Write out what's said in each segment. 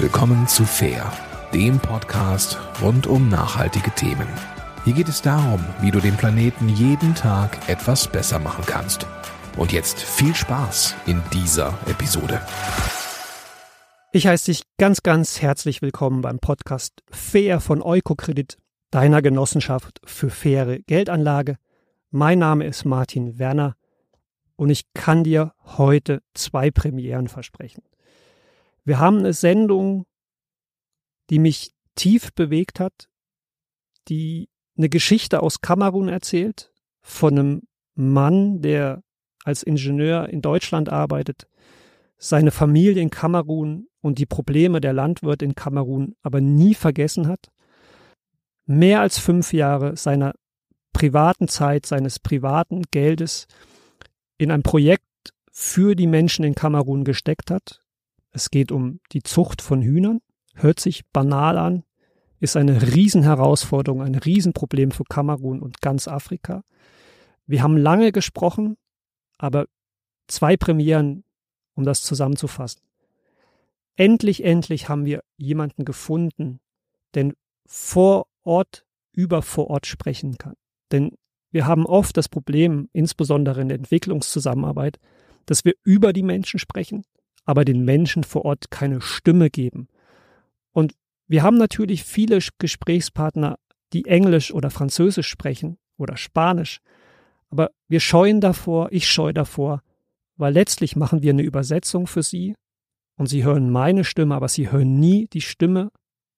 Willkommen zu Fair, dem Podcast rund um nachhaltige Themen. Hier geht es darum, wie du den Planeten jeden Tag etwas besser machen kannst. Und jetzt viel Spaß in dieser Episode. Ich heiße dich ganz, ganz herzlich willkommen beim Podcast Fair von Eukokredit, deiner Genossenschaft für faire Geldanlage. Mein Name ist Martin Werner und ich kann dir heute zwei Premieren versprechen. Wir haben eine Sendung, die mich tief bewegt hat, die eine Geschichte aus Kamerun erzählt, von einem Mann, der als Ingenieur in Deutschland arbeitet, seine Familie in Kamerun und die Probleme der Landwirte in Kamerun aber nie vergessen hat, mehr als fünf Jahre seiner privaten Zeit, seines privaten Geldes in ein Projekt für die Menschen in Kamerun gesteckt hat. Es geht um die Zucht von Hühnern. Hört sich banal an, ist eine Riesenherausforderung, ein Riesenproblem für Kamerun und ganz Afrika. Wir haben lange gesprochen, aber zwei Premieren, um das zusammenzufassen. Endlich, endlich haben wir jemanden gefunden, der vor Ort über vor Ort sprechen kann. Denn wir haben oft das Problem, insbesondere in der Entwicklungszusammenarbeit, dass wir über die Menschen sprechen, aber den Menschen vor Ort keine Stimme geben. Und wir haben natürlich viele Gesprächspartner, die Englisch oder Französisch sprechen oder Spanisch, aber wir scheuen davor, ich scheue davor, weil letztlich machen wir eine Übersetzung für sie und sie hören meine Stimme, aber sie hören nie die Stimme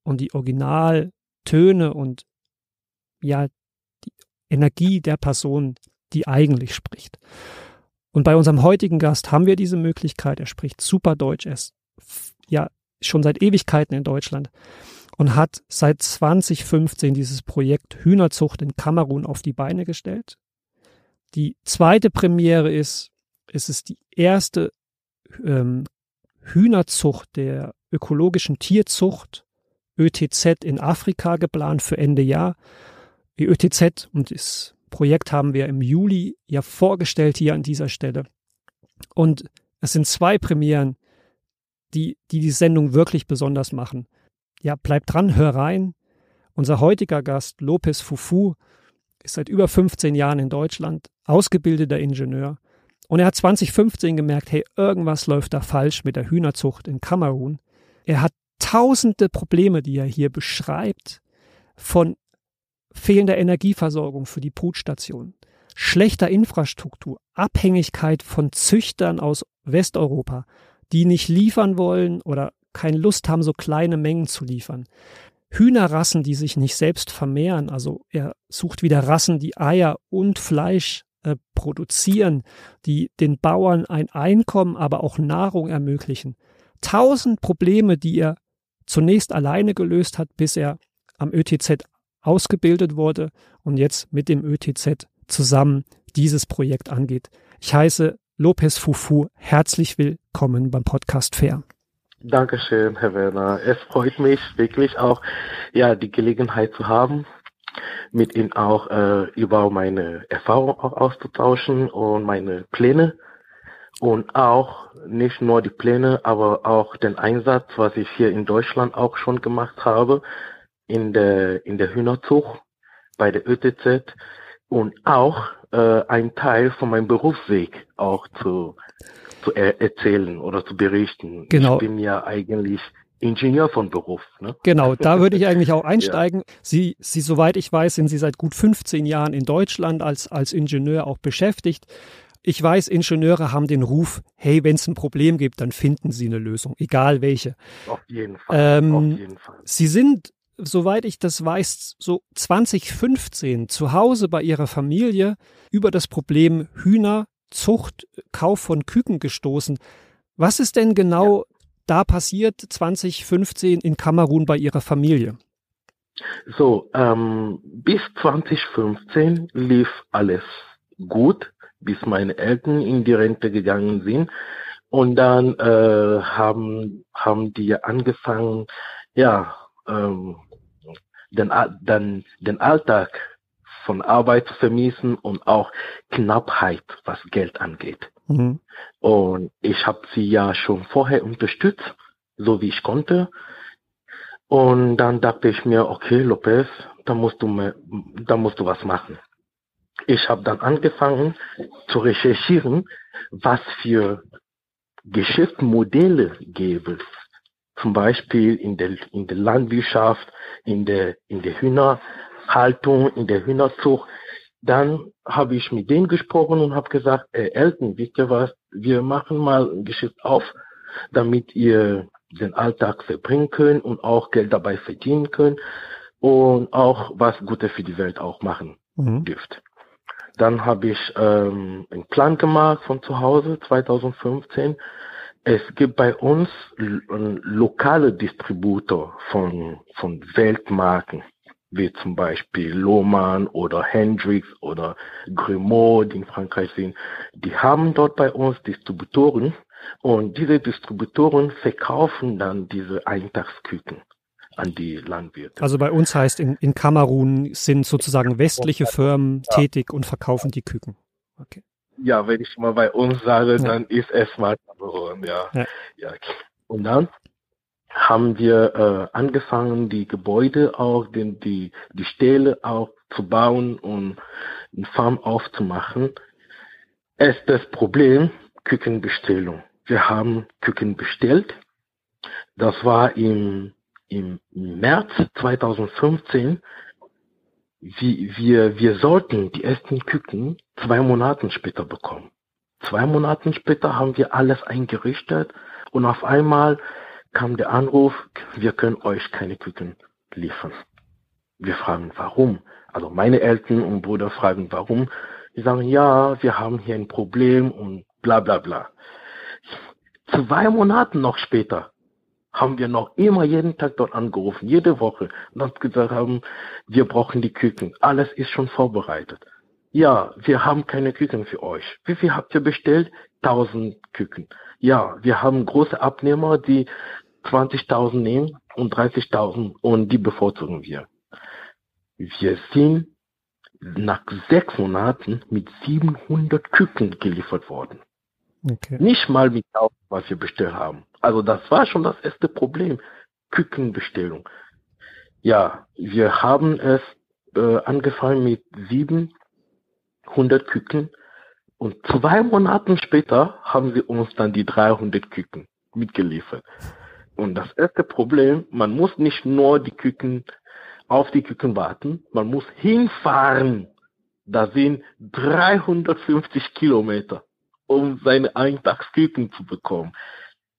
und die Originaltöne und ja, Energie der Person, die eigentlich spricht. Und bei unserem heutigen Gast haben wir diese Möglichkeit. Er spricht super Deutsch. Er ist ja schon seit Ewigkeiten in Deutschland und hat seit 2015 dieses Projekt Hühnerzucht in Kamerun auf die Beine gestellt. Die zweite Premiere ist, es ist die erste ähm, Hühnerzucht der ökologischen Tierzucht ÖTZ in Afrika geplant für Ende Jahr. Die ÖTZ und das Projekt haben wir im Juli ja vorgestellt hier an dieser Stelle. Und es sind zwei Premieren, die, die die Sendung wirklich besonders machen. Ja, bleibt dran, hör rein. Unser heutiger Gast, Lopez Fufu, ist seit über 15 Jahren in Deutschland, ausgebildeter Ingenieur. Und er hat 2015 gemerkt, hey, irgendwas läuft da falsch mit der Hühnerzucht in Kamerun. Er hat tausende Probleme, die er hier beschreibt, von fehlender Energieversorgung für die Brutstation, schlechter Infrastruktur, Abhängigkeit von Züchtern aus Westeuropa, die nicht liefern wollen oder keine Lust haben, so kleine Mengen zu liefern. Hühnerrassen, die sich nicht selbst vermehren, also er sucht wieder Rassen, die Eier und Fleisch äh, produzieren, die den Bauern ein Einkommen, aber auch Nahrung ermöglichen. Tausend Probleme, die er zunächst alleine gelöst hat, bis er am ÖTZ ausgebildet wurde und jetzt mit dem ÖTZ zusammen dieses Projekt angeht. Ich heiße Lopez Fufu herzlich willkommen beim Podcast Fair. Dankeschön, Herr Werner. Es freut mich wirklich auch, ja, die Gelegenheit zu haben, mit Ihnen auch äh, über meine Erfahrung auch auszutauschen und meine Pläne und auch nicht nur die Pläne, aber auch den Einsatz, was ich hier in Deutschland auch schon gemacht habe, in der, in der Hühnerzucht bei der ÖTZ und auch äh, ein Teil von meinem Berufsweg auch zu, zu er erzählen oder zu berichten. Genau. Ich bin ja eigentlich Ingenieur von Beruf. Ne? Genau, da würde ich eigentlich auch einsteigen. Ja. Sie, Sie, soweit ich weiß, sind Sie seit gut 15 Jahren in Deutschland als, als Ingenieur auch beschäftigt. Ich weiß, Ingenieure haben den Ruf, hey, wenn es ein Problem gibt, dann finden sie eine Lösung, egal welche. Auf jeden Fall. Ähm, auf jeden Fall. Sie sind soweit ich das weiß, so 2015 zu Hause bei ihrer Familie über das Problem Hühnerzucht, Kauf von Küken gestoßen. Was ist denn genau ja. da passiert 2015 in Kamerun bei ihrer Familie? So, ähm, bis 2015 lief alles gut, bis meine Eltern in die Rente gegangen sind. Und dann äh, haben, haben die angefangen, ja, ähm, den, den, den Alltag von Arbeit zu vermissen und auch Knappheit, was Geld angeht. Mhm. Und ich habe sie ja schon vorher unterstützt, so wie ich konnte. Und dann dachte ich mir, okay, Lopez, da musst du, da musst du was machen. Ich habe dann angefangen zu recherchieren, was für Geschäftsmodelle gäbe es. Zum Beispiel in der, in der Landwirtschaft, in der, in der Hühnerhaltung, in der Hühnerzucht. Dann habe ich mit denen gesprochen und habe gesagt, äh, Eltern, wisst ihr was, wir machen mal ein Geschäft auf, damit ihr den Alltag verbringen könnt und auch Geld dabei verdienen könnt und auch was Gutes für die Welt auch machen mhm. dürft. Dann habe ich ähm, einen Plan gemacht von zu Hause 2015. Es gibt bei uns lokale Distributor von, von Weltmarken, wie zum Beispiel Lohmann oder Hendrix oder Grimaud, die in Frankreich sind. Die haben dort bei uns Distributoren und diese Distributoren verkaufen dann diese Eintagsküken an die Landwirte. Also bei uns heißt in, in Kamerun sind sozusagen westliche Firmen ja. tätig und verkaufen die Küken. Okay. Ja, wenn ich mal bei uns sage, dann ist es mal Kamerun, ja. ja. Und dann haben wir äh, angefangen, die Gebäude auch, den, die, die Ställe auch zu bauen und eine Farm aufzumachen. Es ist das Problem Kükenbestellung. Wir haben Küken bestellt. Das war im im März 2015, wir, wir, wir sollten die ersten Küken zwei Monate später bekommen. Zwei Monate später haben wir alles eingerichtet und auf einmal kam der Anruf, wir können euch keine Küken liefern. Wir fragen, warum? Also meine Eltern und Brüder fragen, warum? Die sagen, ja, wir haben hier ein Problem und bla bla bla. Zwei Monate noch später haben wir noch immer jeden Tag dort angerufen, jede Woche, und haben gesagt haben, wir brauchen die Küken. Alles ist schon vorbereitet. Ja, wir haben keine Küken für euch. Wie viel habt ihr bestellt? 1000 Küken. Ja, wir haben große Abnehmer, die 20.000 nehmen und 30.000 und die bevorzugen wir. Wir sind nach sechs Monaten mit 700 Küken geliefert worden. Okay. Nicht mal mit auf, was wir bestellt haben. Also das war schon das erste Problem. Kükenbestellung. Ja, wir haben es äh, angefangen mit 700 Küken und zwei Monate später haben sie uns dann die 300 Küken mitgeliefert. Und das erste Problem, man muss nicht nur die Küken auf die Küken warten, man muss hinfahren. Da sind 350 Kilometer um seine Eintagsküken zu bekommen.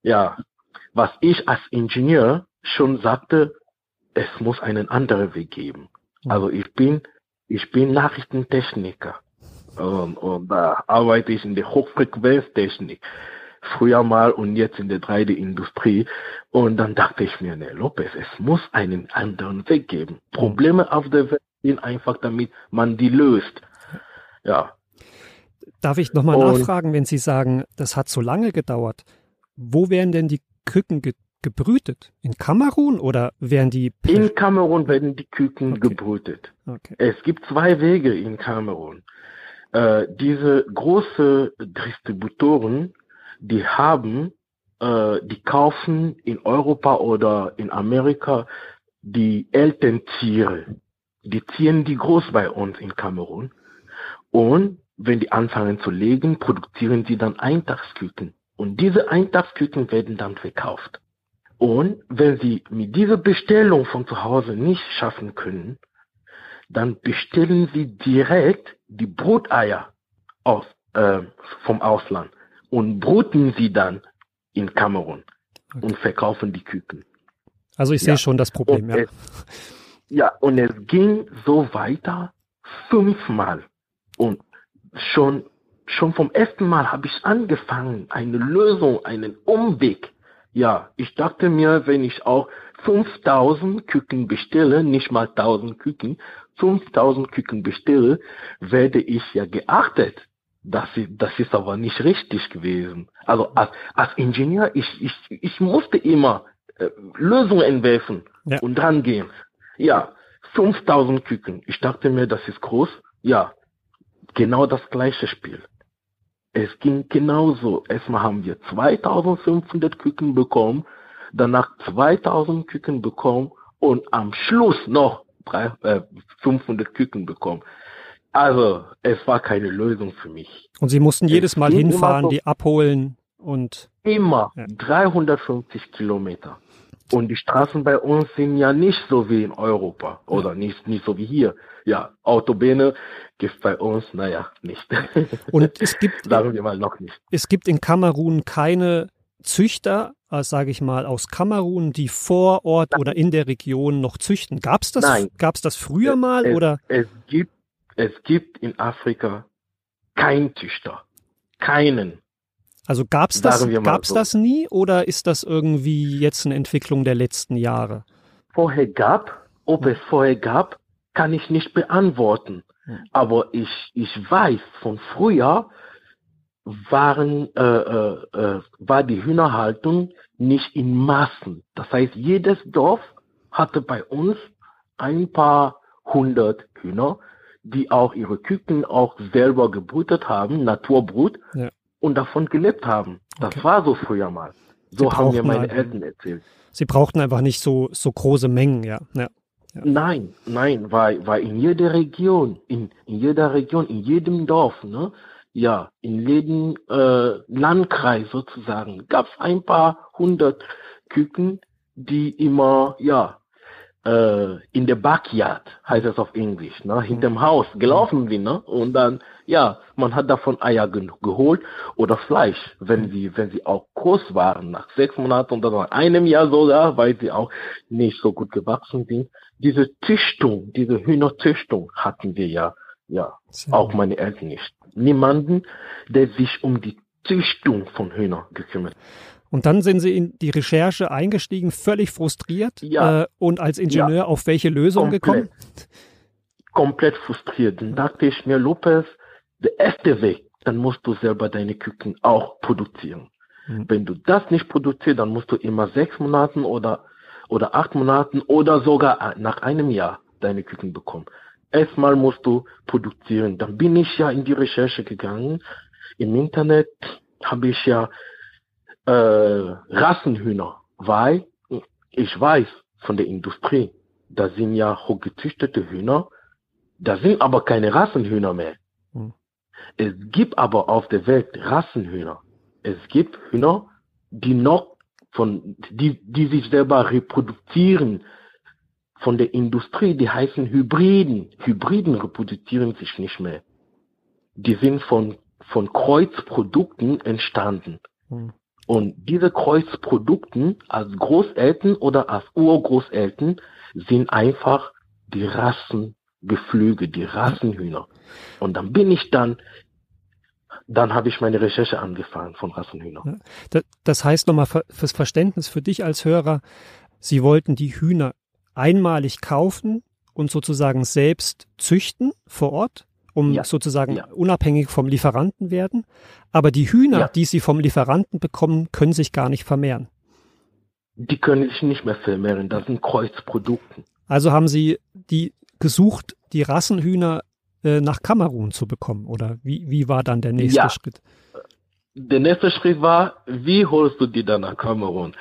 Ja, was ich als Ingenieur schon sagte, es muss einen anderen Weg geben. Also ich bin, ich bin Nachrichtentechniker und, und da arbeite ich in der Hochfrequenztechnik. Früher mal und jetzt in der 3D-Industrie. Und dann dachte ich mir, ne, Lopez, es muss einen anderen Weg geben. Probleme auf der Welt sind einfach, damit man die löst. Ja, Darf ich nochmal nachfragen, wenn Sie sagen, das hat so lange gedauert? Wo werden denn die Küken ge gebrütet? In Kamerun oder werden die... In Kamerun werden die Küken okay. gebrütet. Okay. Es gibt zwei Wege in Kamerun. Äh, diese große Distributoren, die haben, äh, die kaufen in Europa oder in Amerika die Elterntiere. Die ziehen die groß bei uns in Kamerun. Und wenn die anfangen zu legen, produzieren sie dann Eintagsküken. Und diese Eintagsküken werden dann verkauft. Und wenn sie mit dieser Bestellung von zu Hause nicht schaffen können, dann bestellen sie direkt die Bruteier aus, äh, vom Ausland und bruten sie dann in Kamerun okay. und verkaufen die Küken. Also ich sehe schon das Problem, ja. Es, ja, und es ging so weiter fünfmal. Und schon, schon vom ersten Mal habe ich angefangen, eine Lösung, einen Umweg. Ja, ich dachte mir, wenn ich auch 5000 Küken bestelle, nicht mal 1000 Küken, 5000 Küken bestelle, werde ich ja geachtet. Das ist, das ist aber nicht richtig gewesen. Also als, als Ingenieur, ich, ich, ich musste immer äh, Lösungen entwerfen ja. und dran gehen. Ja, 5000 Küken. Ich dachte mir, das ist groß. Ja, genau das gleiche Spiel. Es ging genauso. Erstmal haben wir 2500 Küken bekommen, danach 2000 Küken bekommen und am Schluss noch drei, äh, 500 Küken bekommen. Also, es war keine Lösung für mich. Und Sie mussten jedes Mal hinfahren, so die abholen und. Immer ja. 350 Kilometer. Und die Straßen bei uns sind ja nicht so wie in Europa oder nicht, nicht so wie hier. Ja, Autobahnen gibt bei uns, naja, nicht. Und es gibt, sagen wir mal noch nicht. Es gibt in Kamerun keine Züchter, äh, sage ich mal, aus Kamerun, die vor Ort Nein. oder in der Region noch züchten. Gab es das, Nein. Gab's das früher mal? Es, oder? Es, gibt, es gibt in Afrika keinen Züchter. Keinen. Also gab es das, gab's so. das nie oder ist das irgendwie jetzt eine Entwicklung der letzten Jahre? Vorher gab, ob es vorher gab, kann ich nicht beantworten. Aber ich, ich weiß von früher waren, äh, äh, äh, war die Hühnerhaltung nicht in Massen. Das heißt, jedes Dorf hatte bei uns ein paar hundert Hühner, die auch ihre Küken auch selber gebrütet haben, Naturbrut. Ja und davon gelebt haben. Das okay. war so früher mal. So haben mir meine Eltern erzählt. Sie brauchten einfach nicht so, so große Mengen, ja. ja. ja. Nein, nein, weil, weil in jeder Region, in, in jeder Region, in jedem Dorf, ne, ja, in jedem äh, Landkreis sozusagen, gab es ein paar hundert Küken, die immer, ja, in der Backyard, heißt es auf Englisch, ne, hinterm. Haus gelaufen sind, ne, und dann, ja, man hat davon Eier ge geholt oder Fleisch, wenn sie, wenn sie auch groß waren, nach sechs Monaten oder nach einem Jahr sogar, weil sie auch nicht so gut gewachsen sind. Diese Züchtung, diese Hühnerzüchtung hatten wir ja, ja, Sehr auch meine Eltern nicht. Niemanden, der sich um die Züchtung von Hühnern gekümmert. Und dann sind Sie in die Recherche eingestiegen, völlig frustriert ja. äh, und als Ingenieur ja. auf welche Lösung Komplett. gekommen? Komplett frustriert. Dann dachte ich mir, Lopez, der erste Weg, dann musst du selber deine Küken auch produzieren. Mhm. Wenn du das nicht produzierst, dann musst du immer sechs Monaten oder, oder acht Monaten oder sogar nach einem Jahr deine Küken bekommen. Erstmal musst du produzieren. Dann bin ich ja in die Recherche gegangen. Im Internet habe ich ja äh, Rassenhühner, weil ich weiß von der Industrie, da sind ja hochgezüchtete Hühner, da sind aber keine Rassenhühner mehr. Hm. Es gibt aber auf der Welt Rassenhühner. Es gibt Hühner, die noch von, die, die sich selber reproduzieren von der Industrie, die heißen Hybriden. Hybriden reproduzieren sich nicht mehr. Die sind von, von Kreuzprodukten entstanden. Hm. Und diese Kreuzprodukten als Großeltern oder als Urgroßeltern sind einfach die Rassengeflüge, die Rassenhühner. Und dann bin ich dann, dann habe ich meine Recherche angefangen von Rassenhühnern. Das heißt nochmal fürs Verständnis für dich als Hörer, Sie wollten die Hühner einmalig kaufen und sozusagen selbst züchten vor Ort? Um ja. sozusagen ja. unabhängig vom Lieferanten werden. Aber die Hühner, ja. die sie vom Lieferanten bekommen, können sich gar nicht vermehren. Die können sich nicht mehr vermehren, das sind Kreuzprodukte. Also haben sie die gesucht, die Rassenhühner äh, nach Kamerun zu bekommen, oder wie, wie war dann der nächste Schritt? Der nächste Schritt war, wie holst du die dann nach Kamerun?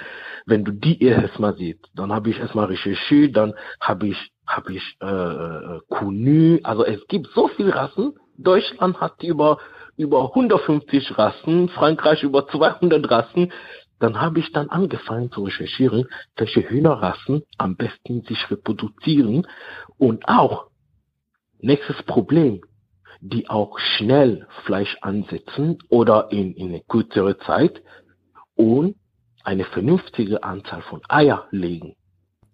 Wenn du die erstmal siehst, dann habe ich erstmal recherchiert, dann habe ich habe ich äh, äh Kunu, also es gibt so viele Rassen. Deutschland hat über über 150 Rassen, Frankreich über 200 Rassen. Dann habe ich dann angefangen zu recherchieren, welche Hühnerrassen am besten sich reproduzieren und auch nächstes Problem, die auch schnell Fleisch ansetzen oder in, in eine kürzere Zeit und eine vernünftige Anzahl von Eier legen.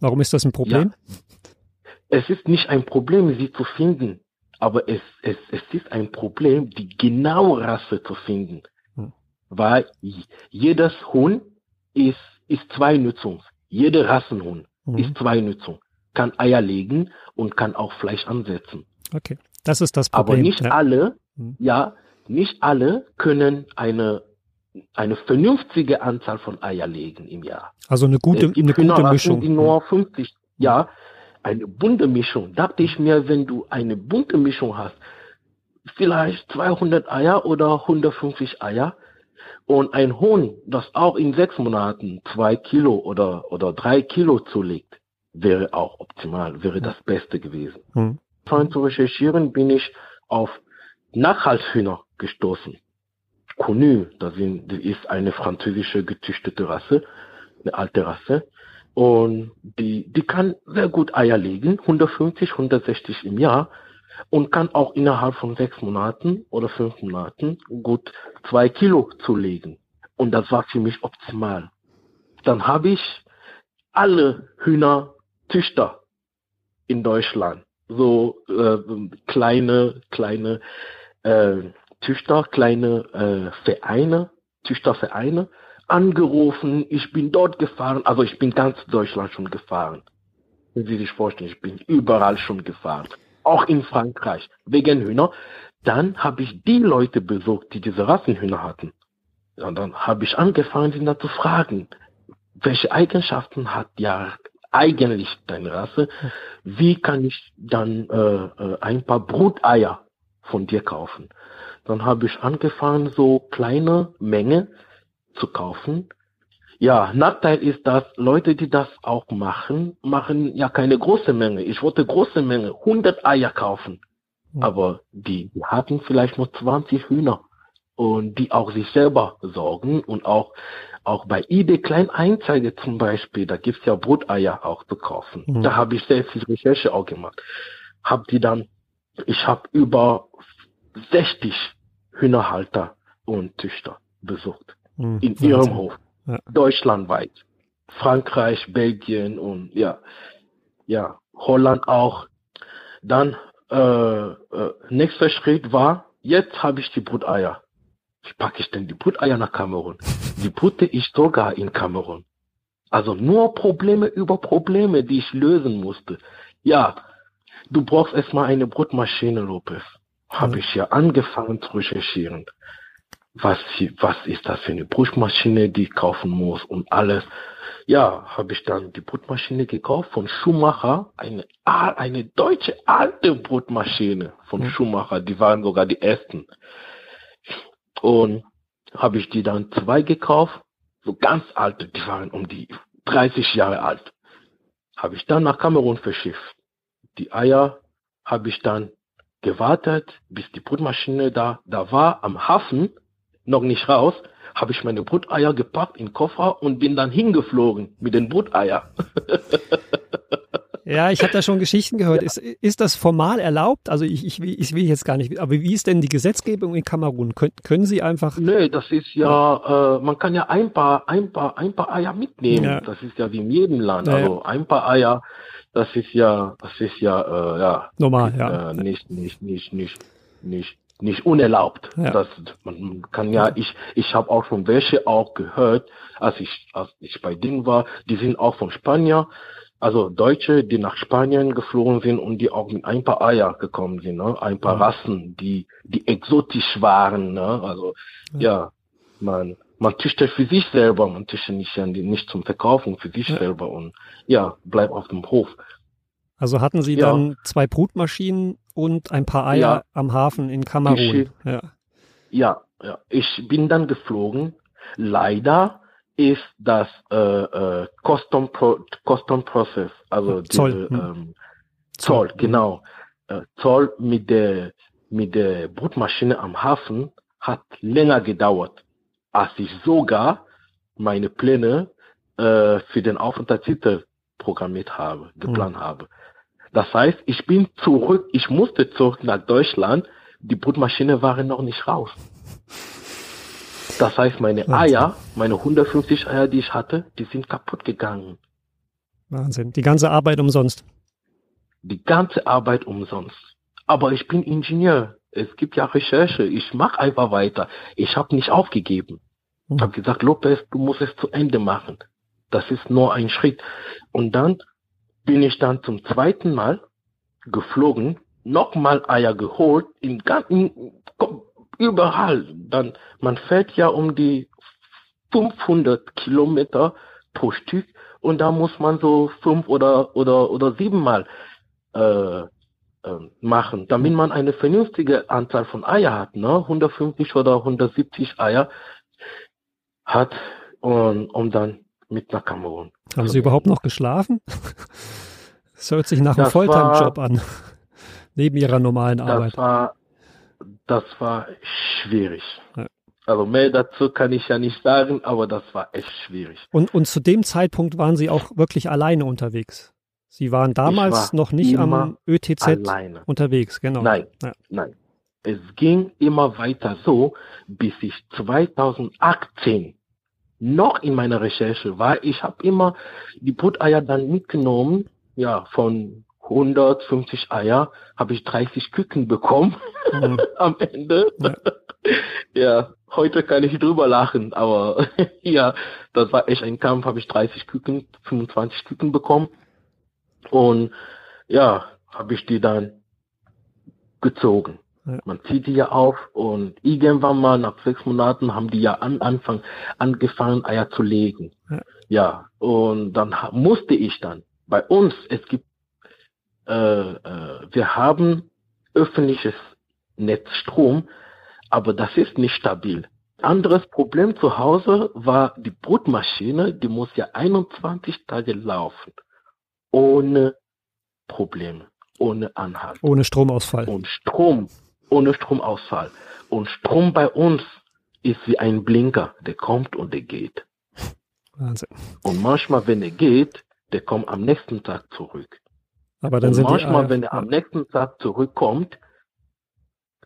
Warum ist das ein Problem? Ja, es ist nicht ein Problem, sie zu finden, aber es, es, es ist ein Problem, die genaue Rasse zu finden. Hm. Weil jedes Huhn ist, ist zwei Nutzung. Jede Rassenhuhn hm. ist zwei Nutzung. Kann Eier legen und kann auch Fleisch ansetzen. Okay, das ist das Problem. Aber nicht ja. alle, hm. ja, nicht alle können eine eine vernünftige Anzahl von Eier legen im Jahr. Also eine gute, eine gute Mischung. Die nur 50, ja, eine bunte Mischung. Dachte ich mir, wenn du eine bunte Mischung hast, vielleicht 200 Eier oder 150 Eier, Und ein Huhn, das auch in sechs Monaten zwei Kilo oder, oder drei Kilo zulegt, wäre auch optimal, wäre das Beste gewesen. Hm. Vorhin zu recherchieren bin ich auf Nachhaltshühner gestoßen. Connu, das, ist eine französische gezüchtete Rasse, eine alte Rasse. Und die, die kann sehr gut Eier legen, 150, 160 im Jahr und kann auch innerhalb von sechs Monaten oder fünf Monaten gut zwei Kilo zulegen. Und das war für mich optimal. Dann habe ich alle Hühnerzüchter in Deutschland, so äh, kleine, kleine äh, Züchter, kleine äh, Vereine, Züchtervereine angerufen. Ich bin dort gefahren, also ich bin ganz Deutschland schon gefahren. Wenn Sie sich vorstellen, ich bin überall schon gefahren auch in Frankreich, wegen Hühner. Dann habe ich die Leute besucht, die diese Rassenhühner hatten. Und dann habe ich angefangen, sie da zu fragen, welche Eigenschaften hat ja eigentlich deine Rasse? Wie kann ich dann äh, äh, ein paar Bruteier von dir kaufen? Dann habe ich angefangen, so kleine Menge zu kaufen ja, Nachteil ist, dass Leute, die das auch machen, machen ja keine große Menge. Ich wollte große Menge, 100 Eier kaufen. Aber die, die hatten vielleicht nur 20 Hühner und die auch sich selber sorgen und auch auch bei eBay Kleineinzeige zum Beispiel, da gibt's ja Bruteier auch zu kaufen. Mhm. Da habe ich sehr viel Recherche auch gemacht. Hab die dann, ich habe über 60 Hühnerhalter und Züchter besucht mhm. in ihrem Hof ja. deutschlandweit. Frankreich, Belgien und ja, ja, Holland auch. Dann äh, äh, nächster Schritt war, jetzt habe ich die Bruteier. Wie packe ich denn die Bruteier nach Kamerun? Die putte ich sogar in Kamerun. Also nur Probleme über Probleme, die ich lösen musste. Ja, du brauchst erstmal eine Brutmaschine, Lopez. Habe ich ja angefangen zu recherchieren was, was ist das für eine Brutmaschine, die ich kaufen muss und alles. Ja, habe ich dann die Brutmaschine gekauft von Schumacher, eine, eine deutsche alte Brutmaschine von mhm. Schumacher, die waren sogar die ersten. Und habe ich die dann zwei gekauft, so ganz alte, die waren um die 30 Jahre alt. Habe ich dann nach Kamerun verschifft. Die Eier habe ich dann gewartet, bis die Brutmaschine da, da war am Hafen noch nicht raus, habe ich meine Bruteier gepackt in den Koffer und bin dann hingeflogen mit den Bruteier. Ja, ich habe da schon Geschichten gehört. Ist, ist das formal erlaubt? Also ich, ich, ich will jetzt gar nicht, aber wie ist denn die Gesetzgebung in Kamerun? Können, können Sie einfach. Nee, das ist ja, äh, man kann ja ein paar, ein paar, ein paar Eier mitnehmen. Ja. Das ist ja wie in jedem Land. Ja, also ein paar Eier, das ist ja, das ist ja, äh, ja. Normal, ja. Äh, nicht, nicht, nicht, nicht, nicht nicht unerlaubt. Ja. Das, man kann ja, ich, ich habe auch schon welche auch gehört, als ich, als ich bei denen war, die sind auch von Spanier, also Deutsche, die nach Spanien geflogen sind und die auch mit ein paar Eier gekommen sind, ne? ein paar ja. Rassen, die, die exotisch waren, ne? also ja, ja man, man züchtet für sich selber, man züchtet nicht, nicht zum Verkaufen, für sich selber und ja, bleib auf dem Hof. Also hatten Sie dann zwei Brutmaschinen und ein paar Eier ja. am Hafen in Kamerun. Ich, ja. ja, ja. Ich bin dann geflogen. Leider ist das äh, äh, Custom, Pro, Custom Process, also Zoll, diese, hm. ähm, Zoll, Zoll, genau. Äh, Zoll mit der mit der Brutmaschine am Hafen hat länger gedauert, als ich sogar meine Pläne äh, für den Aufenthaltstitel programmiert habe, geplant hm. habe. Das heißt, ich bin zurück, ich musste zurück nach Deutschland, die Brutmaschine war noch nicht raus. Das heißt, meine Eier, meine 150 Eier, die ich hatte, die sind kaputt gegangen. Wahnsinn. Die ganze Arbeit umsonst. Die ganze Arbeit umsonst. Aber ich bin Ingenieur. Es gibt ja Recherche. Ich mache einfach weiter. Ich habe nicht aufgegeben. Ich habe gesagt, Lopez, du musst es zu Ende machen. Das ist nur ein Schritt. Und dann bin ich dann zum zweiten Mal geflogen, nochmal Eier geholt, im ganzen, überall. Dann, man fährt ja um die 500 Kilometer pro Stück und da muss man so fünf oder, oder, oder siebenmal äh, äh, machen, damit man eine vernünftige Anzahl von Eier hat, ne? 150 oder 170 Eier. Hat und um dann mit nach Kamerun. Haben Sie überhaupt noch geschlafen? Das hört sich nach einem Volltime-Job an, neben Ihrer normalen Arbeit. Das war, das war schwierig. Ja. Also mehr dazu kann ich ja nicht sagen, aber das war echt schwierig. Und, und zu dem Zeitpunkt waren Sie auch wirklich alleine unterwegs? Sie waren damals war noch nicht am ÖTZ alleine. unterwegs, genau. Nein, ja. nein. Es ging immer weiter so, bis ich 2018 noch in meiner Recherche war. Ich habe immer die Bruteier dann mitgenommen, ja, von 150 Eier habe ich 30 Küken bekommen mhm. am Ende. Ja. ja. heute kann ich drüber lachen, aber ja, das war echt ein Kampf, habe ich 30 Küken, 25 Küken bekommen. Und ja, habe ich die dann gezogen. Ja. Man zieht die ja auf und irgendwann mal nach sechs Monaten haben die ja an Anfang angefangen, Eier zu legen. Ja, ja und dann musste ich dann bei uns, es gibt, äh, äh, wir haben öffentliches Netzstrom, aber das ist nicht stabil. Anderes Problem zu Hause war die Brutmaschine, die muss ja 21 Tage laufen ohne Probleme, ohne Anhalt. Ohne Stromausfall. Und Strom, ohne Stromausfall. Und Strom bei uns ist wie ein Blinker, der kommt und der geht. Wahnsinn. Und manchmal, wenn er geht, der kommt am nächsten Tag zurück. Aber dann und sind manchmal, die, wenn er am nächsten Tag zurückkommt,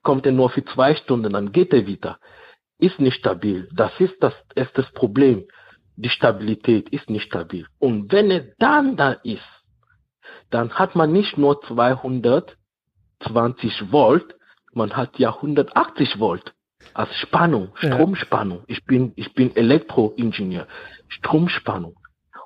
kommt er nur für zwei Stunden, dann geht er wieder. Ist nicht stabil. Das ist das erste Problem. Die Stabilität ist nicht stabil. Und wenn er dann da ist, dann hat man nicht nur 220 Volt, man hat ja 180 Volt als Spannung, Stromspannung. Ich bin, ich bin Elektroingenieur. Stromspannung.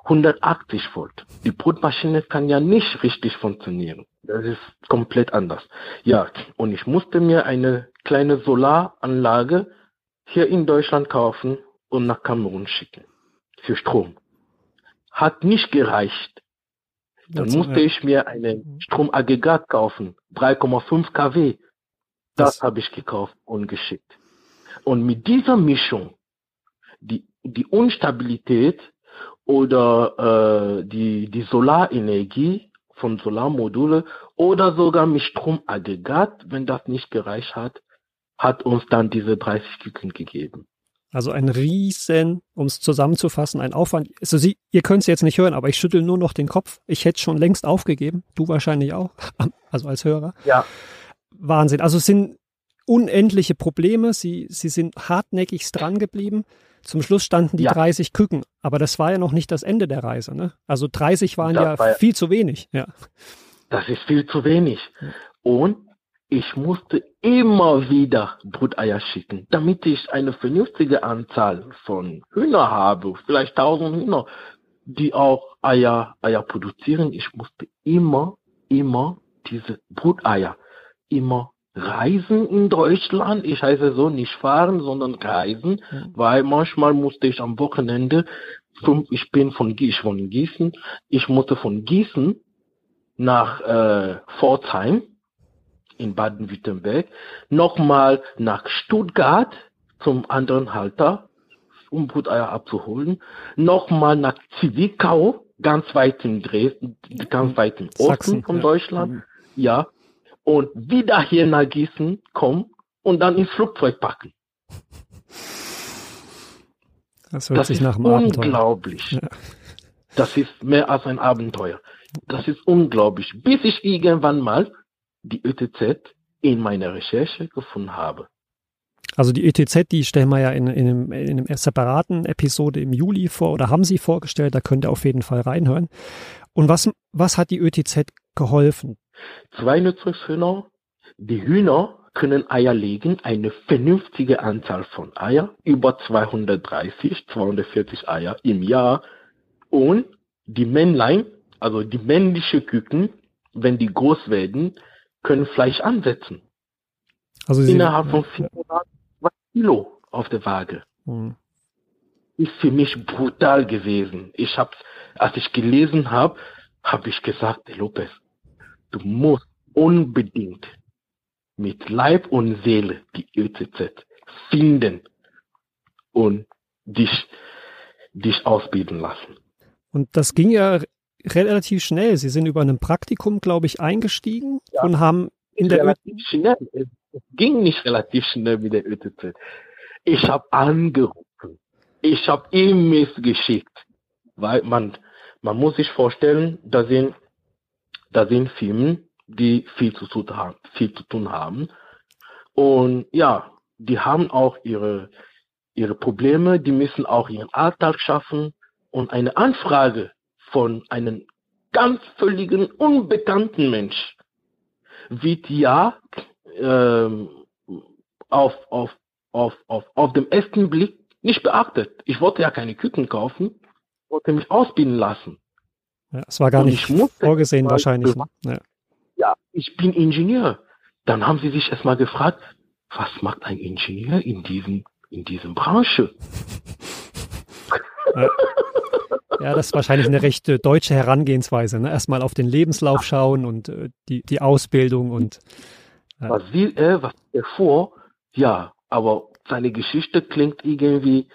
180 Volt. Die Brutmaschine kann ja nicht richtig funktionieren. Das ist komplett anders. Ja, und ich musste mir eine kleine Solaranlage hier in Deutschland kaufen und nach Kamerun schicken. Für Strom. Hat nicht gereicht. Dann musste ich mir einen Stromaggregat kaufen, 3,5 kW. Das, das habe ich gekauft und geschickt. Und mit dieser Mischung, die, die Unstabilität oder äh, die, die Solarenergie von Solarmodule oder sogar mit Stromaggregat, wenn das nicht gereicht hat, hat uns dann diese 30 Küken gegeben. Also ein riesen, um es zusammenzufassen, ein Aufwand. Also Sie, ihr könnt es jetzt nicht hören, aber ich schüttel nur noch den Kopf. Ich hätte schon längst aufgegeben. Du wahrscheinlich auch, also als Hörer. Ja. Wahnsinn. Also es sind unendliche Probleme. Sie, sie sind hartnäckigst dran geblieben. Zum Schluss standen die ja. 30 Küken, aber das war ja noch nicht das Ende der Reise. Ne? Also 30 waren ja, war viel zu wenig. Ja. Das ist viel zu wenig. Und ich musste immer wieder Bruteier schicken, damit ich eine vernünftige Anzahl von Hühner habe, vielleicht tausend Hühner, die auch Eier, Eier produzieren. Ich musste immer, immer diese Bruteier immer reisen in Deutschland. Ich heiße so nicht fahren, sondern reisen, mhm. weil manchmal musste ich am Wochenende, ich bin von, ich von Gießen, ich musste von Gießen nach äh, Pforzheim in Baden-Württemberg, nochmal nach Stuttgart zum anderen Halter, um Bruteier abzuholen, nochmal nach Zwickau, ganz weit in Dresden, ganz weit im Osten Sachsen, von Deutschland, mhm. ja, und wieder hier nach Gießen kommen und dann ins Flugzeug packen. Das hört das sich nach einem unglaublich. Ja. Das ist mehr als ein Abenteuer. Das ist unglaublich. Bis ich irgendwann mal die ÖTZ in meiner Recherche gefunden habe. Also die ETZ, die stellen wir ja in, in, einem, in einem separaten Episode im Juli vor oder haben sie vorgestellt, da könnt ihr auf jeden Fall reinhören. Und was, was hat die ÖTZ geholfen? Zwei Nutzungshühner. Die Hühner können Eier legen, eine vernünftige Anzahl von Eier, über 230, 240 Eier im Jahr. Und die Männlein, also die männliche Küken, wenn die groß werden, können Fleisch ansetzen. Also Innerhalb von vier Monaten zwei Kilo auf der Waage. Hm. Ist für mich brutal gewesen. Ich habe, als ich gelesen habe, habe ich gesagt, Lopez, du musst unbedingt mit Leib und Seele die ÖCZ finden und dich, dich ausbilden lassen. Und das ging ja relativ schnell. Sie sind über ein Praktikum, glaube ich, eingestiegen ja. und haben in der relativ schnell. Es ging nicht relativ schnell mit der ÖTZ. Ich habe angerufen. Ich habe E-Mails geschickt, weil man man muss sich vorstellen, da sind da sind Firmen, die viel zu tun haben, viel zu tun haben. Und ja, die haben auch ihre ihre Probleme, die müssen auch ihren Alltag schaffen und eine Anfrage von einem ganz völligen unbekannten Mensch wird ja ähm, auf, auf, auf, auf, auf dem ersten Blick nicht beachtet. Ich wollte ja keine Küken kaufen, wollte mich ausbilden lassen. Ja, es war gar und nicht vorgesehen wahrscheinlich. Ne? Ja. ja, ich bin Ingenieur. Dann haben sie sich erstmal gefragt, was macht ein Ingenieur in diesem, in diesem Branche? Ja. Ja, das ist wahrscheinlich eine recht äh, deutsche Herangehensweise. Ne? Erstmal auf den Lebenslauf schauen und äh, die, die Ausbildung und. Äh. Was will er, was er vor? Ja, aber seine Geschichte klingt irgendwie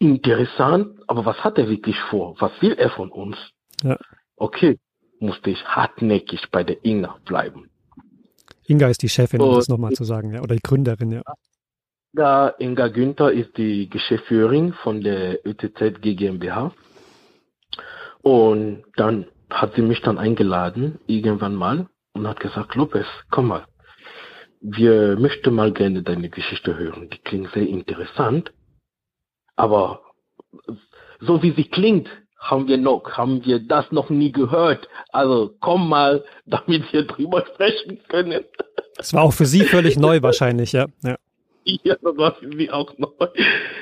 interessant, aber was hat er wirklich vor? Was will er von uns? Ja. Okay, musste ich hartnäckig bei der Inga bleiben. Inga ist die Chefin, um das nochmal zu sagen, ja, oder die Gründerin, ja. Ja, Inga Günther ist die Geschäftsführerin von der ÖTZ GmbH. Und dann hat sie mich dann eingeladen, irgendwann mal, und hat gesagt, Lopez, komm mal, wir möchten mal gerne deine Geschichte hören. Die klingt sehr interessant, aber so wie sie klingt, haben wir noch, haben wir das noch nie gehört. Also komm mal, damit wir drüber sprechen können. Das war auch für Sie völlig neu wahrscheinlich, ja. Ja, ja das war für Sie auch neu.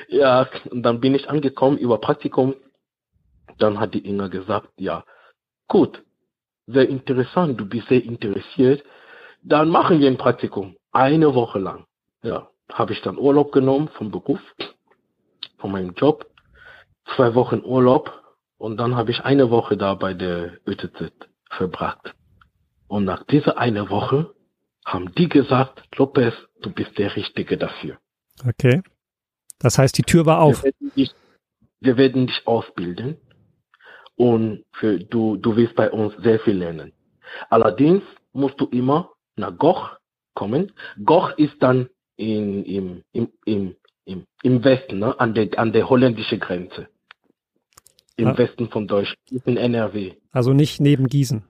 Ja, und dann bin ich angekommen über Praktikum dann hat die Inga gesagt, ja, gut, sehr interessant, du bist sehr interessiert, dann machen wir ein Praktikum, eine Woche lang. Ja, habe ich dann Urlaub genommen vom Beruf, von meinem Job, zwei Wochen Urlaub und dann habe ich eine Woche da bei der ÖTZ verbracht. Und nach dieser eine Woche haben die gesagt, Lopez, du bist der Richtige dafür. Okay. Das heißt, die Tür war auf. Wir werden dich, wir werden dich ausbilden und für, du, du wirst bei uns sehr viel lernen. Allerdings musst du immer nach Goch kommen. Goch ist dann in, im, im, im, im, im Westen, ne? an, der, an der holländischen Grenze. Im ah. Westen von Deutschland, in NRW. Also nicht neben Gießen,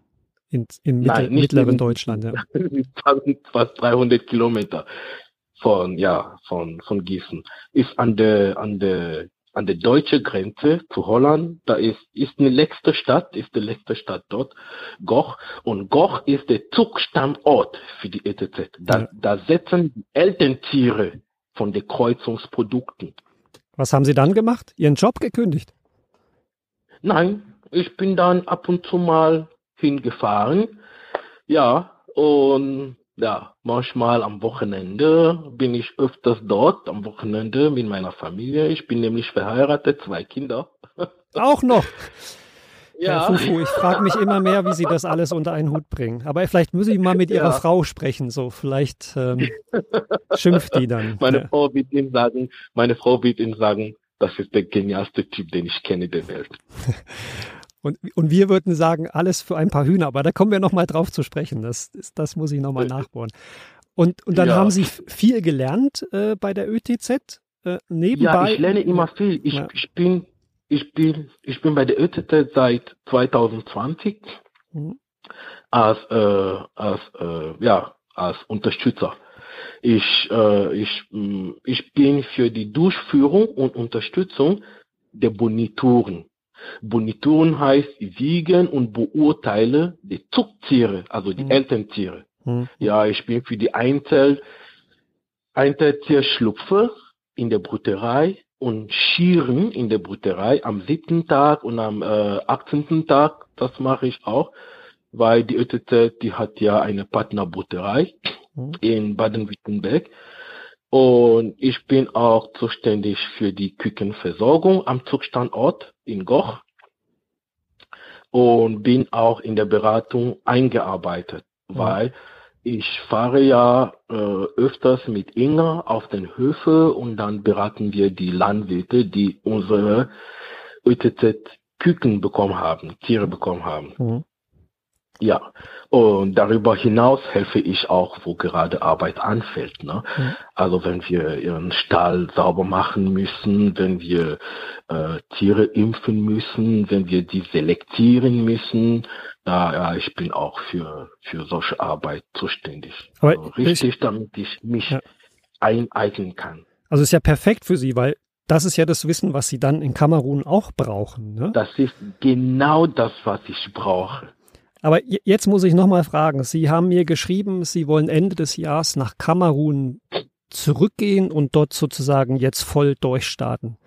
in, im Mittel, Nein, mittleren neben, Deutschland. Ja. fast 300 Kilometer von, ja, von, von Gießen. Ist an der, an der an der deutschen Grenze zu Holland, da ist, ist eine letzte Stadt, ist die letzte Stadt dort, Goch. Und Goch ist der Zugstandort für die ETZ. Da, ja. da setzen die Elterntiere von den Kreuzungsprodukten. Was haben Sie dann gemacht? Ihren Job gekündigt? Nein, ich bin dann ab und zu mal hingefahren. Ja, und ja, manchmal am Wochenende bin ich öfters dort, am Wochenende mit meiner Familie. Ich bin nämlich verheiratet, zwei Kinder. Auch noch? Ja. Herr Fufu, ich frage mich immer mehr, wie Sie das alles unter einen Hut bringen. Aber vielleicht müssen Sie mal mit Ihrer ja. Frau sprechen, so vielleicht ähm, schimpft die dann. Meine ja. Frau wird Ihnen sagen, meine Frau wird Ihnen sagen, das ist der genialste Typ, den ich kenne der Welt. Und, und wir würden sagen, alles für ein paar Hühner, aber da kommen wir nochmal drauf zu sprechen. Das, das muss ich nochmal nachbohren. Und, und dann ja. haben Sie viel gelernt äh, bei der ÖTZ äh, nebenbei? Ja, ich lerne immer viel. Ich, ja. ich, bin, ich, bin, ich bin bei der ÖTZ seit 2020 mhm. als, äh, als, äh, ja, als Unterstützer. Ich, äh, ich, mm, ich bin für die Durchführung und Unterstützung der Bonituren Bonituren heißt, wiegen und beurteile die Zuchttiere, also die mhm. Elterntiere. Mhm. Ja, ich bin für die Einzel, Einzeltierschlupfe in der Brutterei und Schieren in der Brutterei am siebten Tag und am äh, 18. Tag, das mache ich auch, weil die ÖTZ, die hat ja eine Partnerbrutterei mhm. in Baden-Württemberg. Und ich bin auch zuständig für die Kükenversorgung am Zugstandort in Goch und bin auch in der Beratung eingearbeitet, mhm. weil ich fahre ja äh, öfters mit Inga auf den Höfe und dann beraten wir die Landwirte, die unsere ÖTZ-Küken bekommen haben, Tiere bekommen haben. Mhm. Ja, und darüber hinaus helfe ich auch, wo gerade Arbeit anfällt. Ne? Mhm. Also wenn wir ihren Stall sauber machen müssen, wenn wir äh, Tiere impfen müssen, wenn wir die selektieren müssen, da ja, ich bin auch für für solche Arbeit zuständig. Aber also richtig, ich, damit ich mich ja. eineignen kann. Also ist ja perfekt für Sie, weil das ist ja das Wissen, was Sie dann in Kamerun auch brauchen. Ne? Das ist genau das, was ich brauche. Aber jetzt muss ich nochmal fragen. Sie haben mir geschrieben, Sie wollen Ende des Jahres nach Kamerun zurückgehen und dort sozusagen jetzt voll durchstarten.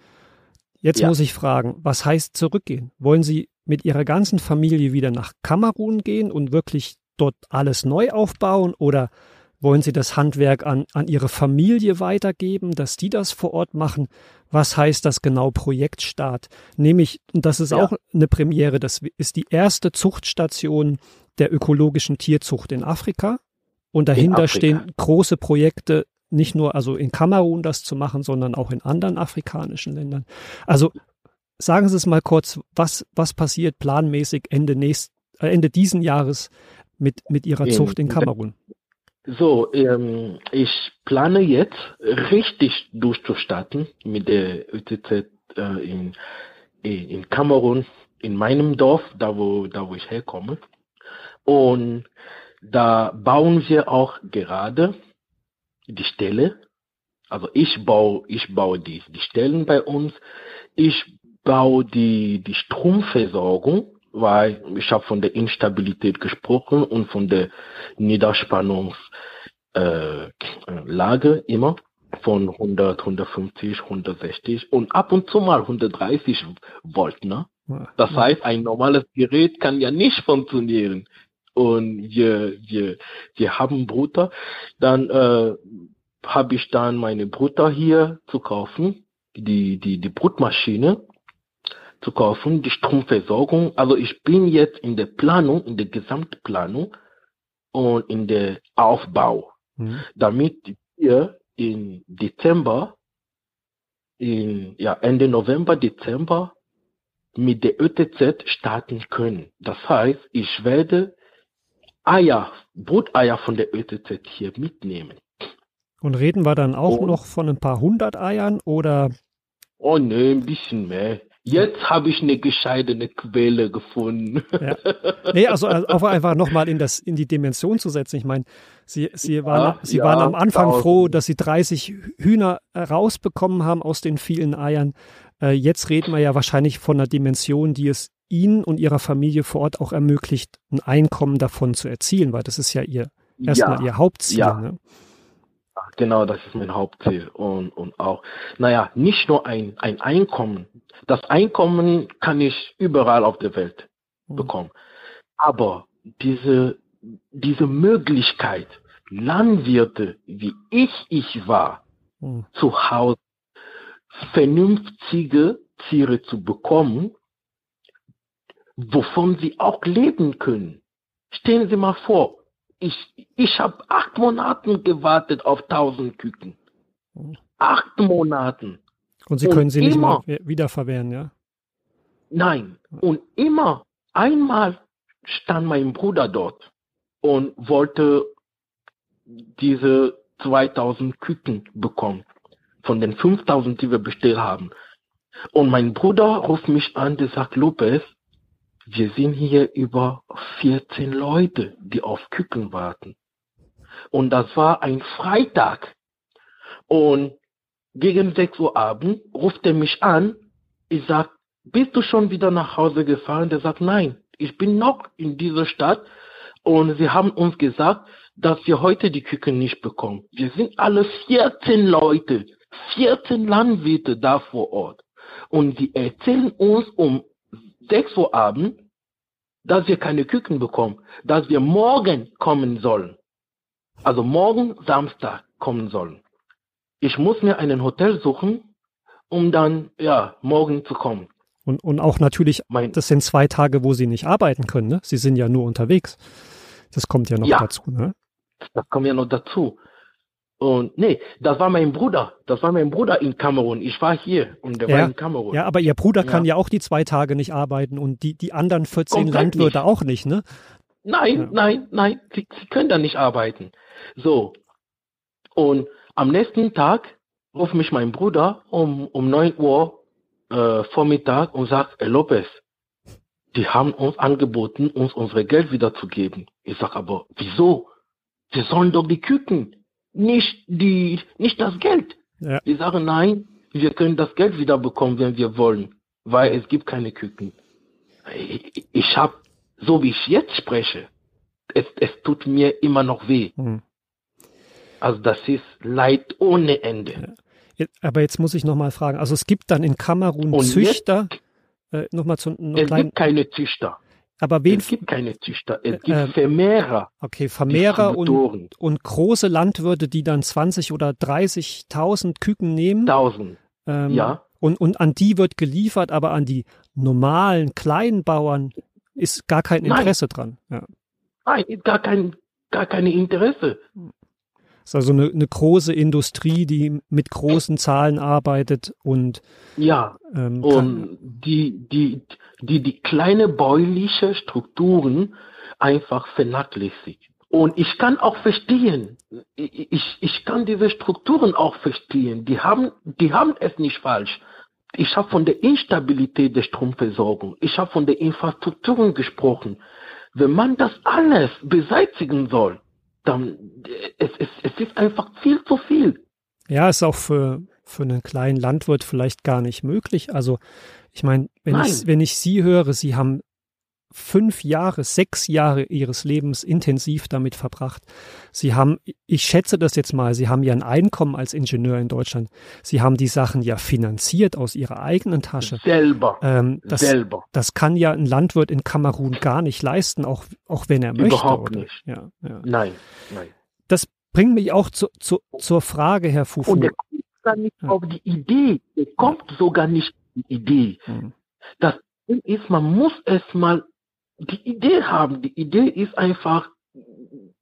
Jetzt ja. muss ich fragen, was heißt zurückgehen? Wollen Sie mit Ihrer ganzen Familie wieder nach Kamerun gehen und wirklich dort alles neu aufbauen oder wollen Sie das Handwerk an, an Ihre Familie weitergeben, dass die das vor Ort machen? Was heißt das genau Projektstart? Nämlich, und das ist ja. auch eine Premiere, das ist die erste Zuchtstation der ökologischen Tierzucht in Afrika. Und dahinter Afrika. stehen große Projekte, nicht nur also in Kamerun das zu machen, sondern auch in anderen afrikanischen Ländern. Also sagen Sie es mal kurz, was, was passiert planmäßig Ende, nächst, äh, Ende diesen Jahres mit, mit Ihrer Zucht in Kamerun? So, ähm, ich plane jetzt richtig durchzustarten mit der ÖTZ äh, in, in Kamerun, in meinem Dorf, da wo, da wo ich herkomme. Und da bauen wir auch gerade die Stelle. Also ich baue, ich baue die, die Stellen bei uns. Ich baue die, die Stromversorgung weil ich habe von der Instabilität gesprochen und von der Niederspannungslage äh, immer von 100, 150, 160 und ab und zu mal 130 Volt. Ne? Das heißt, ein normales Gerät kann ja nicht funktionieren. Und wir, wir, wir haben Bruder, dann äh, habe ich dann meine Bruder hier zu kaufen, die, die, die Brutmaschine zu kaufen, die Stromversorgung. Also ich bin jetzt in der Planung, in der Gesamtplanung und in der Aufbau, mhm. damit wir in Dezember, in ja, Ende November, Dezember mit der ÖTZ starten können. Das heißt, ich werde Eier, Bruteier von der ÖTZ hier mitnehmen. Und reden wir dann auch und, noch von ein paar hundert Eiern oder? Oh ne, ein bisschen mehr. Jetzt habe ich eine gescheiterte Quelle gefunden. Ja. Nee, also, also einfach nochmal in, in die Dimension zu setzen. Ich meine, Sie, Sie, waren, ja, Sie ja, waren am Anfang tausend. froh, dass Sie 30 Hühner rausbekommen haben aus den vielen Eiern. Äh, jetzt reden wir ja wahrscheinlich von einer Dimension, die es Ihnen und Ihrer Familie vor Ort auch ermöglicht, ein Einkommen davon zu erzielen, weil das ist ja Ihr erstmal Ihr Hauptziel. Ja. Ne? Genau, das ist mein Hauptziel. Und, und auch, naja, nicht nur ein, ein Einkommen. Das Einkommen kann ich überall auf der Welt mhm. bekommen. Aber diese, diese Möglichkeit, Landwirte, wie ich ich war, mhm. zu Hause vernünftige Tiere zu bekommen, wovon sie auch leben können. Stellen Sie mal vor, ich, ich habe acht Monate gewartet auf tausend Küken. Acht Monaten. Und Sie können und sie nicht immer, mal wiederverwehren, ja? Nein. Und immer, einmal stand mein Bruder dort und wollte diese 2000 Küken bekommen. Von den 5000, die wir bestellt haben. Und mein Bruder ruft mich an, der sagt, Lopez, wir sind hier über 14 Leute, die auf Küken warten. Und das war ein Freitag. Und gegen 6 Uhr Abend ruft er mich an. Ich sag, bist du schon wieder nach Hause gefahren? Der sagt, nein, ich bin noch in dieser Stadt. Und sie haben uns gesagt, dass wir heute die Küken nicht bekommen. Wir sind alle 14 Leute, 14 Landwirte da vor Ort. Und sie erzählen uns um 6 Uhr Abend, dass wir keine Küken bekommen, dass wir morgen kommen sollen. Also morgen Samstag kommen sollen. Ich muss mir einen Hotel suchen, um dann, ja, morgen zu kommen. Und, und auch natürlich, mein, das sind zwei Tage, wo Sie nicht arbeiten können, ne? Sie sind ja nur unterwegs. Das kommt ja noch ja. dazu, ne? Das kommt ja noch dazu. Und nee, das war mein Bruder. Das war mein Bruder in Kamerun. Ich war hier und der ja. war in Kamerun. Ja, aber Ihr Bruder kann ja auch die zwei Tage nicht arbeiten und die, die anderen 14 Komplett Landwirte nicht. auch nicht, ne? Nein, Ja. nein, nein, sie, sie können da nicht arbeiten. So. Und am nächsten Tag ruft mich mein Bruder um, um 9 Uhr äh, Vormittag und sagt, Herr Lopez, die haben uns angeboten, uns unsere Geld wiederzugeben. Ich sag aber, wieso? Wir sollen doch die Küken, nicht die, nicht das Geld. Ja. Die sagen, nein, wir können das Geld wieder bekommen, wenn wir wollen, weil es gibt keine Küken. Ich, ich habe, so wie ich jetzt spreche, es, es tut mir immer noch weh. Hm. Also das ist Leid ohne Ende. Jetzt- Aber jetzt muss ich nochmal fragen, also es gibt dann in Kamerun Und Züchter, äh, nochmal zu einem Es kleinen, gibt keine Züchter. Aber wen, Es gibt keine Züchter. Es Äh, gibt ähm, Vermehrer, okay, Vermehrer und, und große Landwirte, die dann 20 oder 30.000 Küken nehmen. Tausend. Ähm, Ja. Und, und an die wird geliefert, aber an die normalen kleinen Bauern ist gar kein Nein. Interesse dran. Ja. Nein, gar kein, gar keine Interesse. Ist also eine, eine große Industrie, die mit großen Zahlen arbeitet und Ja. ähm, Und die, die, die, die kleine bäuliche Strukturen einfach vernachlässigt. Und ich kann auch verstehen, ich, ich- ich kann diese Strukturen auch verstehen. Die haben, die haben es nicht falsch. Ich habe von der Instabilität der Stromversorgung, ich habe von der Infrastrukturen gesprochen. Wenn man das alles beseitigen soll, dann es, es, es ist einfach viel zu viel. ja, ist auch für, für einen kleinen Landwirt vielleicht gar nicht möglich. Also ich meine, wenn ich, wenn ich Sie höre, Sie haben fünf Jahre, sechs Jahre Ihres Lebens intensiv damit verbracht. Sie haben, ich schätze das jetzt mal, Sie haben ja ein Einkommen als Ingenieur in Deutschland. Sie haben die Sachen ja finanziert aus Ihrer eigenen Tasche. Selber. Ähm, das, selber. das kann ja ein Landwirt in Kamerun gar nicht leisten, auch, auch wenn er möchte. Überhaupt nicht. Ja, ja. Nein, nein. Das bringt mich auch zu, zu, zur Frage, Herr Fufu. Und der kommt sogar nicht Ja. auf die Idee. Der kommt sogar nicht auf die Idee. Hm. Das ist, man muss erstmal die Idee haben. Die Idee ist einfach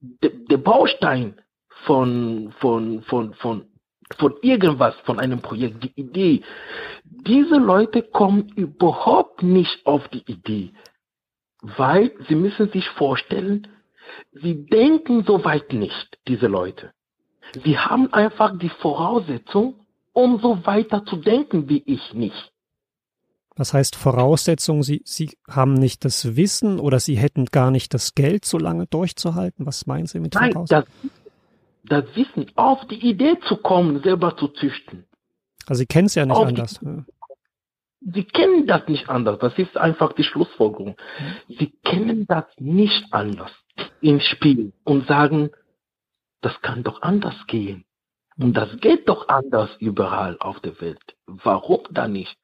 der, der Baustein von, von, von, von, von irgendwas, von einem Projekt, die Idee. Diese Leute kommen überhaupt nicht auf die Idee, weil sie müssen sich vorstellen, sie denken so weit nicht, diese Leute. Sie haben einfach die Voraussetzung, um so weiter zu denken wie ich nicht. Was heißt Voraussetzung? Sie, Sie haben nicht das Wissen oder Sie hätten gar nicht das Geld, so lange durchzuhalten? Was meinen Sie mit Nein, Voraussetzung? das, das Wissen, auf die Idee zu kommen, selber zu züchten. Also Sie kennen es ja nicht auf die- anders. Ja. Sie kennen das nicht anders. Das ist einfach die Schlussfolgerung. Sie kennen das nicht anders im Spiel und sagen, das kann doch anders gehen. Und das geht doch anders überall auf der Welt. Warum dann nicht?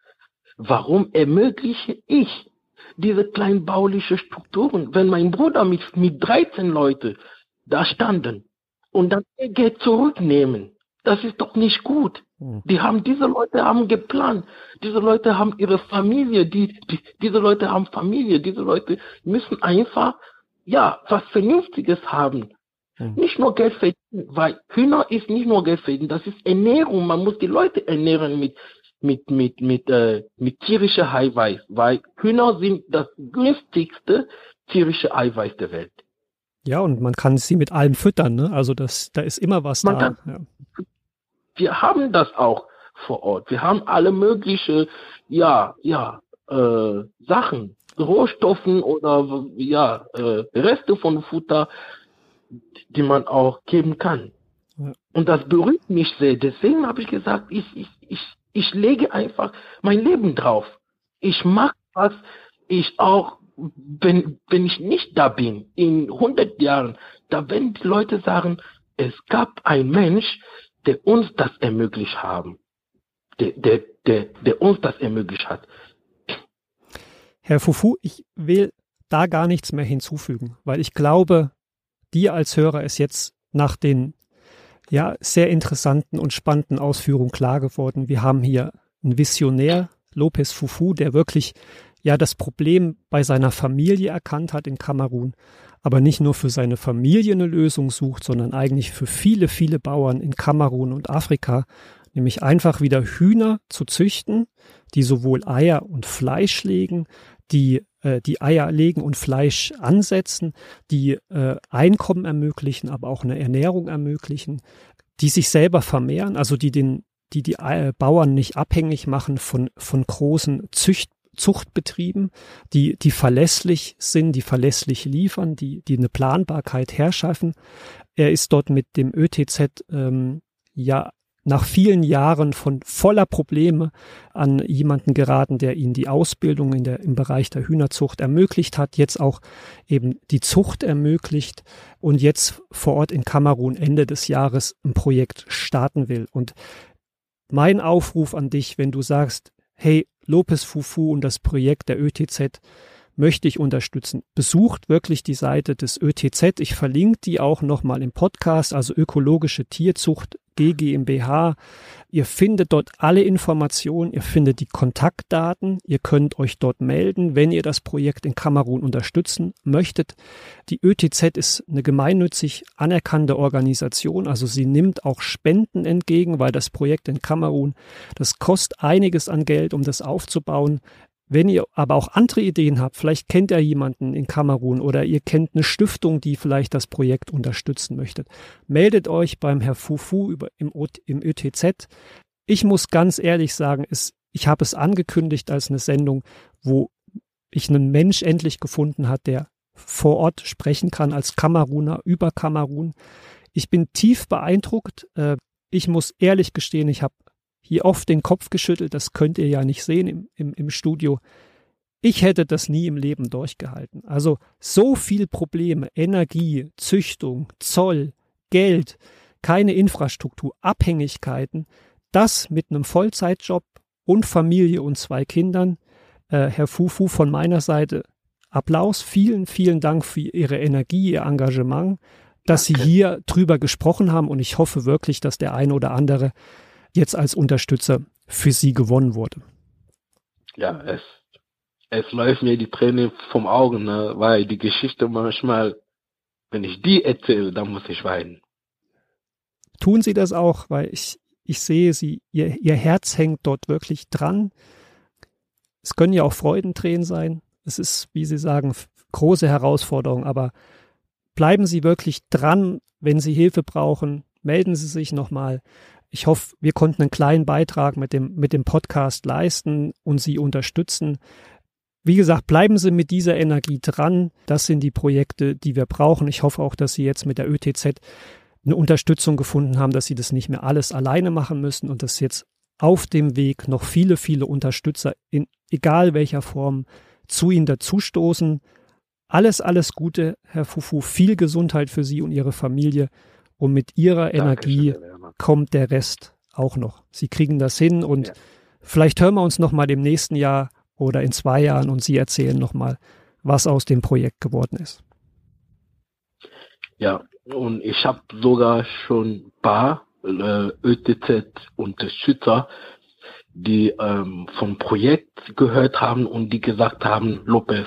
Warum ermögliche ich diese kleinbauliche Strukturen, wenn mein Bruder mit, mit 13 Leute da standen und dann ihr Geld zurücknehmen? Das ist doch nicht gut. Hm. Die haben, diese Leute haben geplant. Diese Leute haben ihre Familie. Die, die, diese Leute haben Familie. Diese Leute müssen einfach, ja, was Vernünftiges haben. Hm. Nicht nur Geld verdienen, weil Hühner ist nicht nur Geld verdienen, das ist Ernährung. Man muss die Leute ernähren mit, mit, mit, mit, äh, mit tierischer Eiweiß, weil Hühner sind das günstigste tierische Eiweiß der Welt. ja, und man kann sie mit allem füttern. Ne? Also das, da ist immer was Man da. Ja. wir haben das auch vor Ort. Wir haben alle mögliche, ja, ja, äh, Sachen, Rohstoffen oder ja, äh, Reste von Futter, die man auch geben kann. Ja. Und das berührt mich sehr. Deswegen habe ich gesagt, ich, ich, ich, ich lege einfach mein Leben drauf. Ich mache was ich auch, wenn, wenn ich nicht da bin, in 100 Jahren, da werden die Leute sagen, es gab einen Mensch, der uns das ermöglicht haben. Der, der, der, der uns das ermöglicht hat. Herr Fufu, ich will da gar nichts mehr hinzufügen, weil ich glaube, dir als Hörer ist jetzt nach den ja sehr interessanten und spannenden Ausführungen klar geworden. Wir haben hier einen Visionär, Lopez Fufu, der wirklich ja das Problem bei seiner Familie erkannt hat in Kamerun, aber nicht nur für seine Familie eine Lösung sucht, sondern eigentlich für viele, viele Bauern in Kamerun und Afrika, nämlich einfach wieder Hühner zu züchten, die sowohl Eier und Fleisch legen, die äh, die Eier legen und Fleisch ansetzen, die äh, Einkommen ermöglichen, aber auch eine Ernährung ermöglichen, die sich selber vermehren, also die den die die äh, Bauern nicht abhängig machen von von großen Zücht Zuchtbetrieben, die, die verlässlich sind, die verlässlich liefern, die, die eine Planbarkeit herschaffen. Er ist dort mit dem ÖTZ ähm, ja nach vielen Jahren von voller Probleme an jemanden geraten, der ihnen die Ausbildung in der, im Bereich der Hühnerzucht ermöglicht hat, jetzt auch eben die Zucht ermöglicht und jetzt vor Ort in Kamerun Ende des Jahres ein Projekt starten will. Und mein Aufruf an dich, wenn du sagst, hey, Lopez Fufu und das Projekt der ÖTZ möchte ich unterstützen. Besucht wirklich die Seite des ÖTZ. Ich verlinke die auch nochmal im Podcast, also ökologische Tierzucht GGMBH. Ihr findet dort alle Informationen, ihr findet die Kontaktdaten, ihr könnt euch dort melden, wenn ihr das Projekt in Kamerun unterstützen möchtet. Die ÖTZ ist eine gemeinnützig anerkannte Organisation, also sie nimmt auch Spenden entgegen, weil das Projekt in Kamerun, das kostet einiges an Geld, um das aufzubauen. Wenn ihr aber auch andere Ideen habt, vielleicht kennt ihr jemanden in Kamerun oder ihr kennt eine Stiftung, die vielleicht das Projekt unterstützen möchtet, meldet euch beim Herr Fufu über, im, im ÖTZ. Ich muss ganz ehrlich sagen, es, ich habe es angekündigt als eine Sendung, wo ich einen Mensch endlich gefunden hat, der vor Ort sprechen kann als Kameruner über Kamerun. Ich bin tief beeindruckt. Äh, ich muss ehrlich gestehen, ich habe hier oft den Kopf geschüttelt, das könnt ihr ja nicht sehen im, im, im Studio. Ich hätte das nie im Leben durchgehalten. Also so viel Probleme, Energie, Züchtung, Zoll, Geld, keine Infrastruktur, Abhängigkeiten, das mit einem Vollzeitjob und Familie und zwei Kindern. Äh, Herr Fufu, von meiner Seite Applaus, vielen, vielen Dank für Ihre Energie, Ihr Engagement, dass Danke. Sie hier drüber gesprochen haben und ich hoffe wirklich, dass der eine oder andere jetzt als Unterstützer für sie gewonnen wurde? Ja, es, es läuft mir die Tränen vom Augen, ne? weil die Geschichte manchmal, wenn ich die erzähle, dann muss ich weinen. Tun Sie das auch, weil ich, ich sehe Sie, ihr, ihr Herz hängt dort wirklich dran. Es können ja auch Freudentränen sein. Es ist, wie Sie sagen, große Herausforderung, aber bleiben Sie wirklich dran, wenn Sie Hilfe brauchen, melden Sie sich nochmal. Ich hoffe, wir konnten einen kleinen Beitrag mit dem, mit dem Podcast leisten und Sie unterstützen. Wie gesagt, bleiben Sie mit dieser Energie dran. Das sind die Projekte, die wir brauchen. Ich hoffe auch, dass Sie jetzt mit der ÖTZ eine Unterstützung gefunden haben, dass Sie das nicht mehr alles alleine machen müssen und dass jetzt auf dem Weg noch viele, viele Unterstützer in egal welcher Form zu Ihnen dazustoßen. Alles, alles Gute, Herr Fufu. Viel Gesundheit für Sie und Ihre Familie. Und mit Ihrer Energie kommt der Rest auch noch. Sie kriegen das hin und ja. vielleicht hören wir uns noch mal im nächsten Jahr oder in zwei Jahren und Sie erzählen noch mal, was aus dem Projekt geworden ist. Ja, und ich habe sogar schon ein paar äh, ÖTZ-Unterstützer, die ähm, vom Projekt gehört haben und die gesagt haben, Lopez,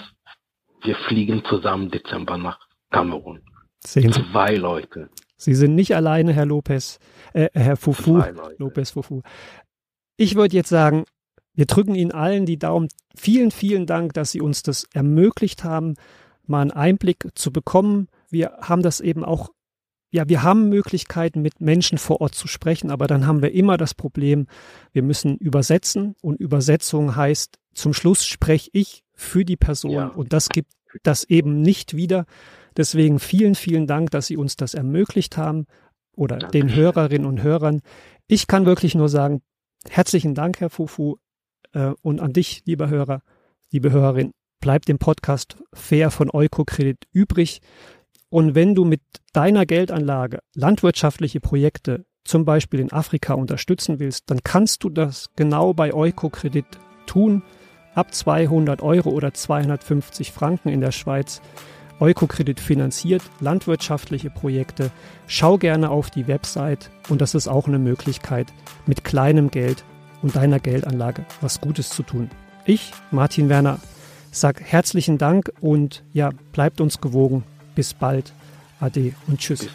wir fliegen zusammen Dezember nach Kamerun. Sehen Sie. Zwei Leute. Sie sind nicht alleine, Herr Lopez, äh, Herr Fufu, Lopez Fufu. Ich würde jetzt sagen, wir drücken Ihnen allen die Daumen. Vielen, vielen Dank, dass Sie uns das ermöglicht haben, mal einen Einblick zu bekommen. Wir haben das eben auch, ja, wir haben Möglichkeiten, mit Menschen vor Ort zu sprechen, aber dann haben wir immer das Problem, wir müssen übersetzen und Übersetzung heißt, zum Schluss spreche ich für die Person ja. und das gibt das eben nicht wieder. Deswegen vielen, vielen Dank, dass Sie uns das ermöglicht haben oder Danke. den Hörerinnen und Hörern. Ich kann wirklich nur sagen, herzlichen Dank, Herr Fufu, äh, und an dich, lieber Hörer, liebe Hörerin, bleibt dem Podcast Fair von Eukokredit übrig. Und wenn du mit deiner Geldanlage landwirtschaftliche Projekte zum Beispiel in Afrika unterstützen willst, dann kannst du das genau bei Eukokredit tun. Ab 200 Euro oder 250 Franken in der Schweiz Eukokredit finanziert landwirtschaftliche Projekte. Schau gerne auf die Website und das ist auch eine Möglichkeit, mit kleinem Geld und deiner Geldanlage was Gutes zu tun. Ich, Martin Werner, Sag herzlichen Dank und ja, bleibt uns gewogen. Bis bald. Ade und tschüss.